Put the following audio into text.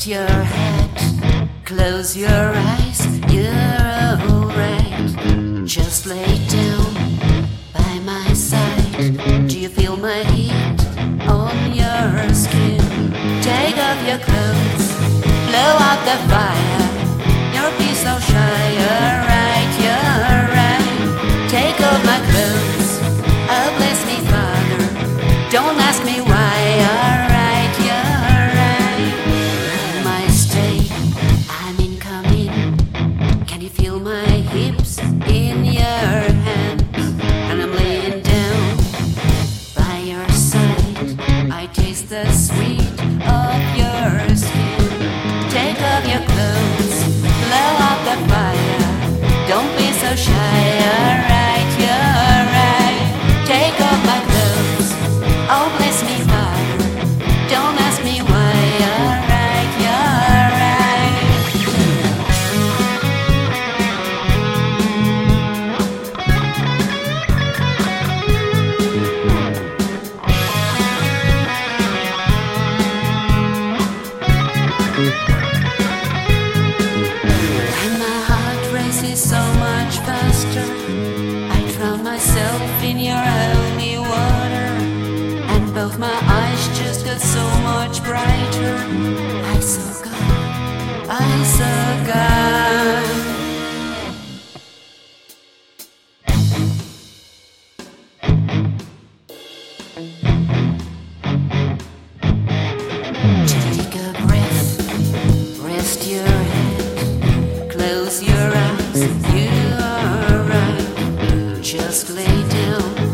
Rest your head, close your eyes, you're alright. Just lay down by my side. Do you feel my heat on your skin? Take off your clothes, blow out the fire. You're be so shy, feel my hips in your hands? And I'm laying down by your side. I taste the sweet of your skin. Take off your clothes, blow out the fire. Don't be so shy, my eyes just got so much brighter. I saw God, I saw God. Take a breath, rest your head, close your eyes. You are right. Just lay down